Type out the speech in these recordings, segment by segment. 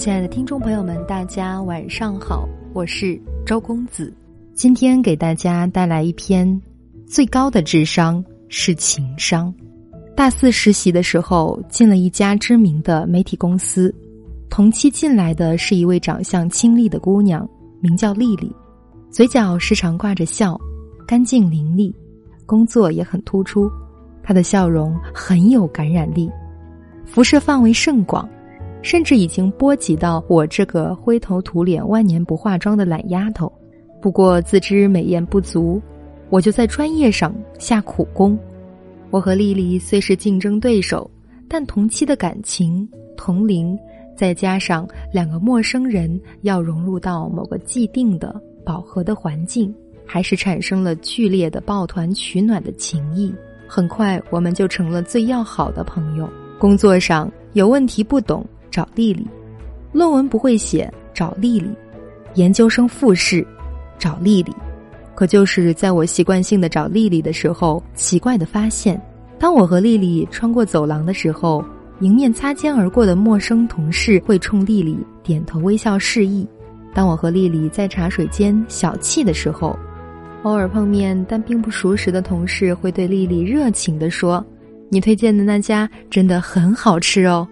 亲爱的听众朋友们，大家晚上好，我是周公子，今天给大家带来一篇最高的智商是情商。大四实习的时候，进了一家知名的媒体公司，同期进来的是一位长相清丽的姑娘，名叫丽丽，嘴角时常挂着笑，干净伶俐，工作也很突出，她的笑容很有感染力，辐射范围甚广。甚至已经波及到我这个灰头土脸、万年不化妆的懒丫头。不过自知美艳不足，我就在专业上下苦功。我和丽丽虽是竞争对手，但同期的感情、同龄，再加上两个陌生人要融入到某个既定的饱和的环境，还是产生了剧烈的抱团取暖的情谊。很快，我们就成了最要好的朋友。工作上有问题不懂。找丽丽，论文不会写，找丽丽；研究生复试，找丽丽。可就是在我习惯性的找丽丽的时候，奇怪的发现，当我和丽丽穿过走廊的时候，迎面擦肩而过的陌生同事会冲丽丽点头微笑示意；当我和丽丽在茶水间小憩的时候，偶尔碰面但并不熟识的同事会对丽丽热情地说：“你推荐的那家真的很好吃哦。”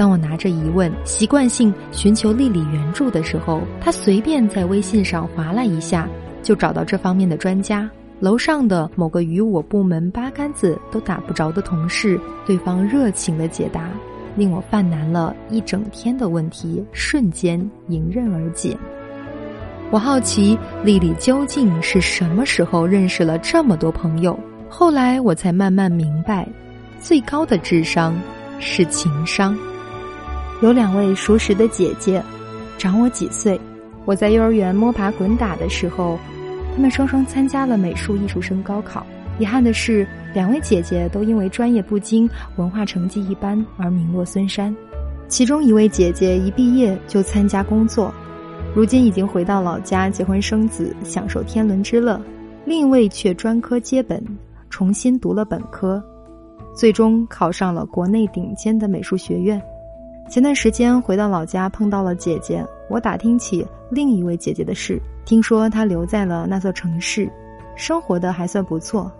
当我拿着疑问，习惯性寻求丽丽援助的时候，她随便在微信上划拉一下，就找到这方面的专家。楼上的某个与我部门八竿子都打不着的同事，对方热情的解答，令我犯难了一整天的问题瞬间迎刃而解。我好奇丽丽究竟是什么时候认识了这么多朋友？后来我才慢慢明白，最高的智商是情商。有两位熟识的姐姐，长我几岁。我在幼儿园摸爬滚打的时候，她们双双参加了美术艺术生高考。遗憾的是，两位姐姐都因为专业不精、文化成绩一般而名落孙山。其中一位姐姐一毕业就参加工作，如今已经回到老家结婚生子，享受天伦之乐；另一位却专科接本，重新读了本科，最终考上了国内顶尖的美术学院。前段时间回到老家碰到了姐姐，我打听起另一位姐姐的事，听说她留在了那座城市，生活的还算不错。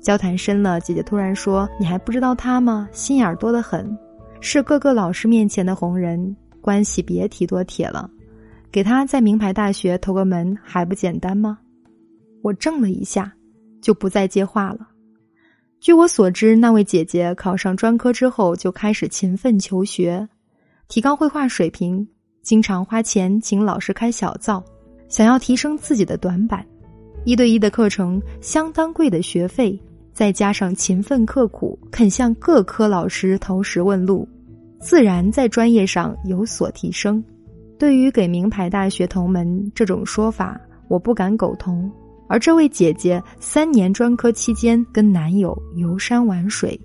交谈深了，姐姐突然说：“你还不知道她吗？心眼多得很，是各个老师面前的红人，关系别提多铁了。给她在名牌大学投个门还不简单吗？”我怔了一下，就不再接话了。据我所知，那位姐姐考上专科之后就开始勤奋求学。提高绘画水平，经常花钱请老师开小灶，想要提升自己的短板。一对一的课程相当贵的学费，再加上勤奋刻苦，肯向各科老师投石问路，自然在专业上有所提升。对于给名牌大学同门这种说法，我不敢苟同。而这位姐姐三年专科期间，跟男友游山玩水。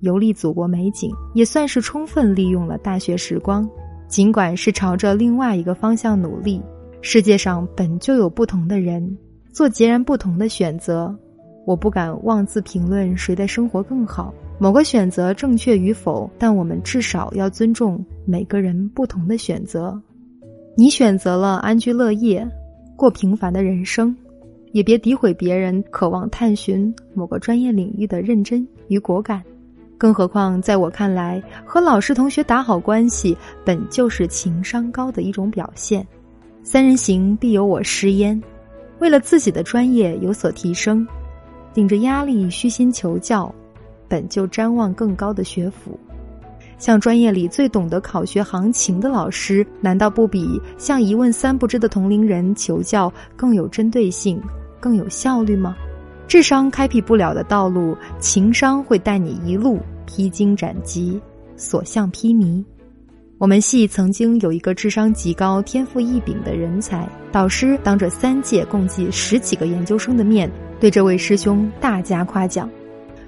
游历祖国美景，也算是充分利用了大学时光。尽管是朝着另外一个方向努力，世界上本就有不同的人做截然不同的选择。我不敢妄自评论谁的生活更好，某个选择正确与否，但我们至少要尊重每个人不同的选择。你选择了安居乐业，过平凡的人生，也别诋毁别人渴望探寻某个专业领域的认真与果敢。更何况，在我看来，和老师同学打好关系，本就是情商高的一种表现。三人行必有我师焉。为了自己的专业有所提升，顶着压力虚心求教，本就瞻望更高的学府。向专业里最懂得考学行情的老师，难道不比向一问三不知的同龄人求教更有针对性、更有效率吗？智商开辟不了的道路，情商会带你一路披荆斩棘，所向披靡。我们系曾经有一个智商极高、天赋异禀的人才导师，当着三届共计十几个研究生的面，对这位师兄大加夸奖。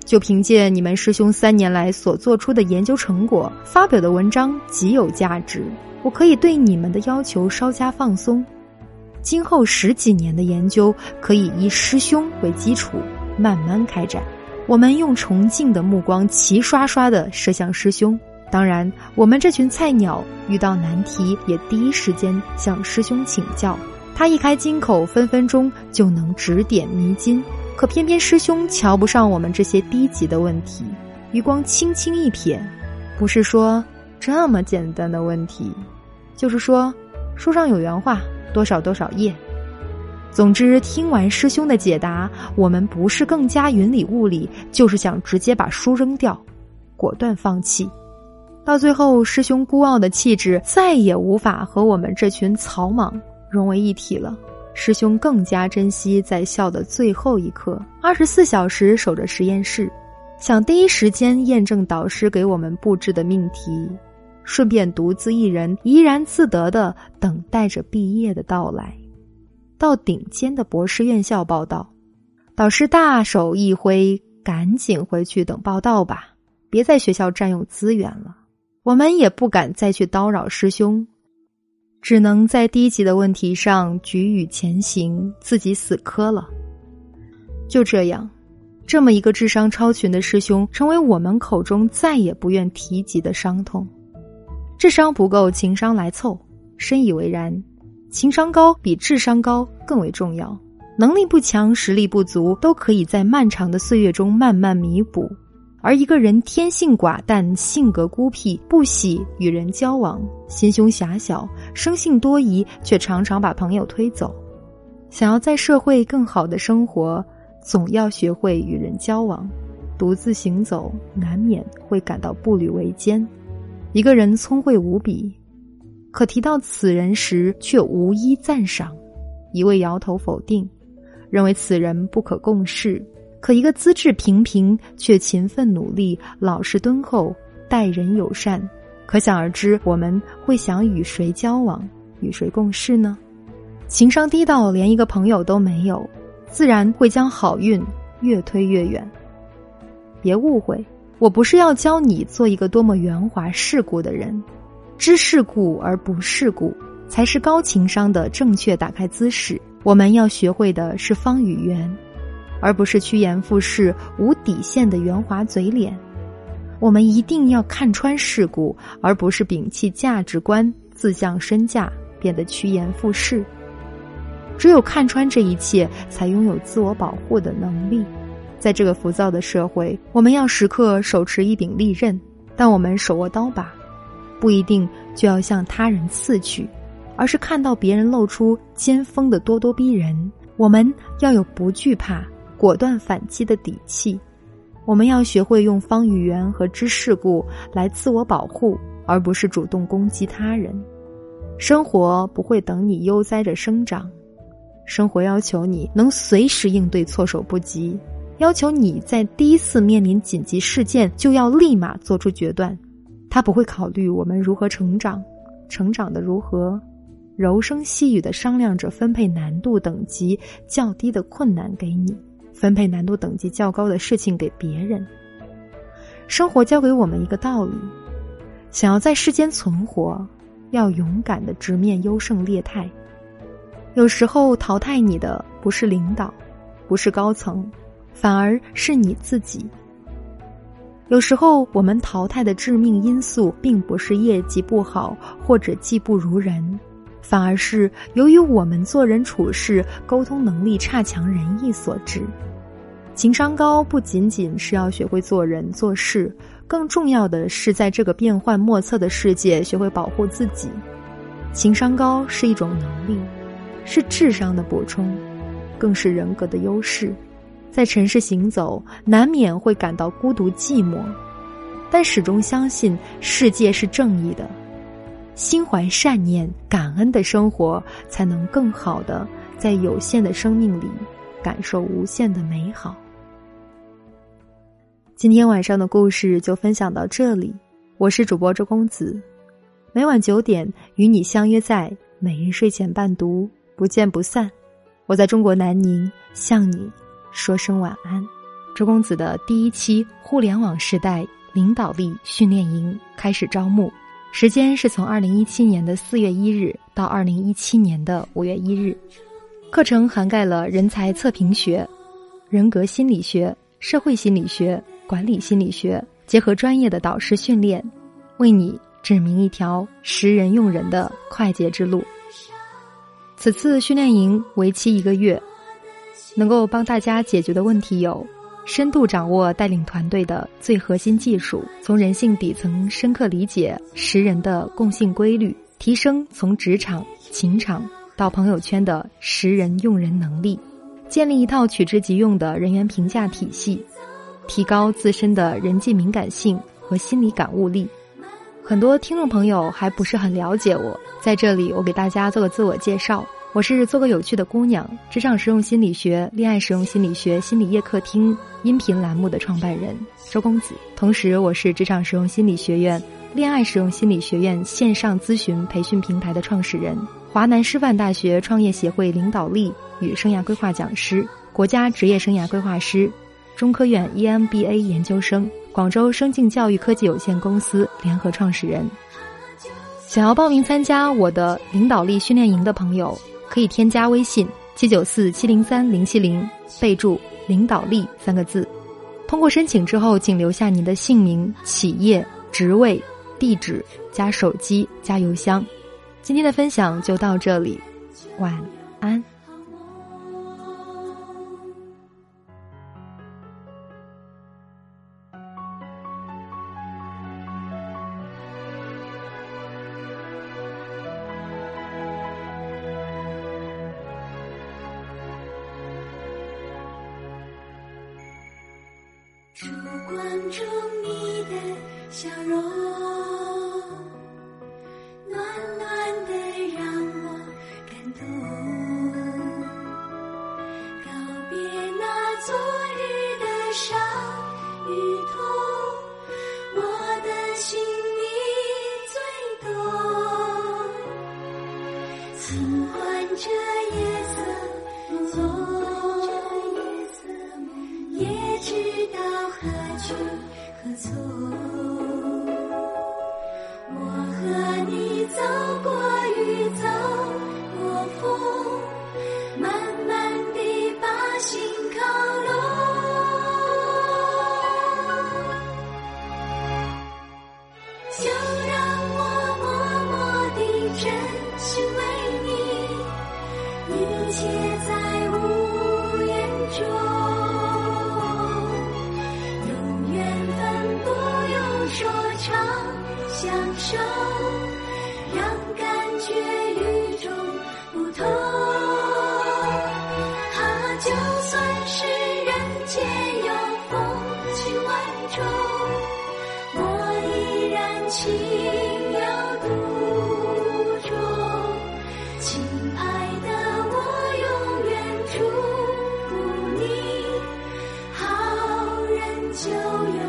就凭借你们师兄三年来所做出的研究成果，发表的文章极有价值，我可以对你们的要求稍加放松。今后十几年的研究可以以师兄为基础慢慢开展。我们用崇敬的目光齐刷刷地射向师兄，当然，我们这群菜鸟遇到难题也第一时间向师兄请教，他一开金口，分分钟就能指点迷津。可偏偏师兄瞧不上我们这些低级的问题，余光轻轻一瞥，不是说这么简单的问题，就是说书上有原话，多少多少页。总之，听完师兄的解答，我们不是更加云里雾里，就是想直接把书扔掉，果断放弃。到最后，师兄孤傲的气质再也无法和我们这群草莽融为一体了。师兄更加珍惜在校的最后一刻，二十四小时守着实验室，想第一时间验证导师给我们布置的命题，顺便独自一人怡然自得的等待着毕业的到来。到顶尖的博士院校报道，导师大手一挥：“赶紧回去等报道吧，别在学校占用资源了。”我们也不敢再去叨扰师兄。只能在低级的问题上举语前行，自己死磕了。就这样，这么一个智商超群的师兄，成为我们口中再也不愿提及的伤痛。智商不够，情商来凑，深以为然。情商高比智商高更为重要。能力不强，实力不足，都可以在漫长的岁月中慢慢弥补。而一个人天性寡淡，性格孤僻，不喜与人交往，心胸狭小，生性多疑，却常常把朋友推走。想要在社会更好的生活，总要学会与人交往。独自行走，难免会感到步履维艰。一个人聪慧无比，可提到此人时，却无一赞赏，一味摇头否定，认为此人不可共事。可一个资质平平却勤奋努力、老实敦厚、待人友善，可想而知，我们会想与谁交往、与谁共事呢？情商低到连一个朋友都没有，自然会将好运越推越远。别误会，我不是要教你做一个多么圆滑世故的人，知世故而不世故，才是高情商的正确打开姿势。我们要学会的是方与圆。而不是趋炎附势、无底线的圆滑嘴脸，我们一定要看穿世故，而不是摒弃价值观、自降身价，变得趋炎附势。只有看穿这一切，才拥有自我保护的能力。在这个浮躁的社会，我们要时刻手持一柄利刃，但我们手握刀把，不一定就要向他人刺去，而是看到别人露出尖锋的咄咄逼人，我们要有不惧怕。果断反击的底气，我们要学会用方语言和知世故来自我保护，而不是主动攻击他人。生活不会等你悠哉着生长，生活要求你能随时应对措手不及，要求你在第一次面临紧急事件就要立马做出决断。他不会考虑我们如何成长，成长的如何，柔声细语的商量着分配难度等级较低的困难给你。分配难度等级较高的事情给别人。生活教给我们一个道理：想要在世间存活，要勇敢的直面优胜劣汰。有时候淘汰你的不是领导，不是高层，反而是你自己。有时候我们淘汰的致命因素，并不是业绩不好或者技不如人。反而是由于我们做人处事、沟通能力差强人意所致。情商高不仅仅是要学会做人做事，更重要的是在这个变幻莫测的世界学会保护自己。情商高是一种能力，是智商的补充，更是人格的优势。在城市行走，难免会感到孤独寂寞，但始终相信世界是正义的。心怀善念、感恩的生活，才能更好的在有限的生命里感受无限的美好。今天晚上的故事就分享到这里，我是主播周公子，每晚九点与你相约在每日睡前伴读，不见不散。我在中国南宁向你说声晚安。周公子的第一期互联网时代领导力训练营开始招募。时间是从二零一七年的四月一日到二零一七年的五月一日，课程涵盖了人才测评学、人格心理学、社会心理学、管理心理学，结合专业的导师训练，为你指明一条识人用人的快捷之路。此次训练营为期一个月，能够帮大家解决的问题有：深度掌握带领团队的最核心技术，从人性底层深刻理解识人的共性规律，提升从职场、情场到朋友圈的识人用人能力，建立一套取之即用的人员评价体系，提高自身的人际敏感性和心理感悟力。很多听众朋友还不是很了解我，在这里我给大家做个自我介绍。我是做个有趣的姑娘，职场实用心理学、恋爱实用心理学心理夜客厅音频栏目的创办人周公子，同时我是职场实用心理学院、恋爱实用心理学院线上咨询培训平台的创始人，华南师范大学创业协会领导力与生涯规划讲师，国家职业生涯规划师，中科院 EMBA 研究生。广州生境教育科技有限公司联合创始人，想要报名参加我的领导力训练营的朋友，可以添加微信七九四七零三零七零，备注“领导力”三个字。通过申请之后，请留下您的姓名、企业、职位、地址加手机加邮箱。今天的分享就到这里，晚安。烛光中你的笑容，暖暖的让我感动。告别那昨日的伤与痛，相守，让感觉与众不同。啊，就算是人间有风情万种，我依然情有独钟。亲爱的，我永远祝福你，好人就有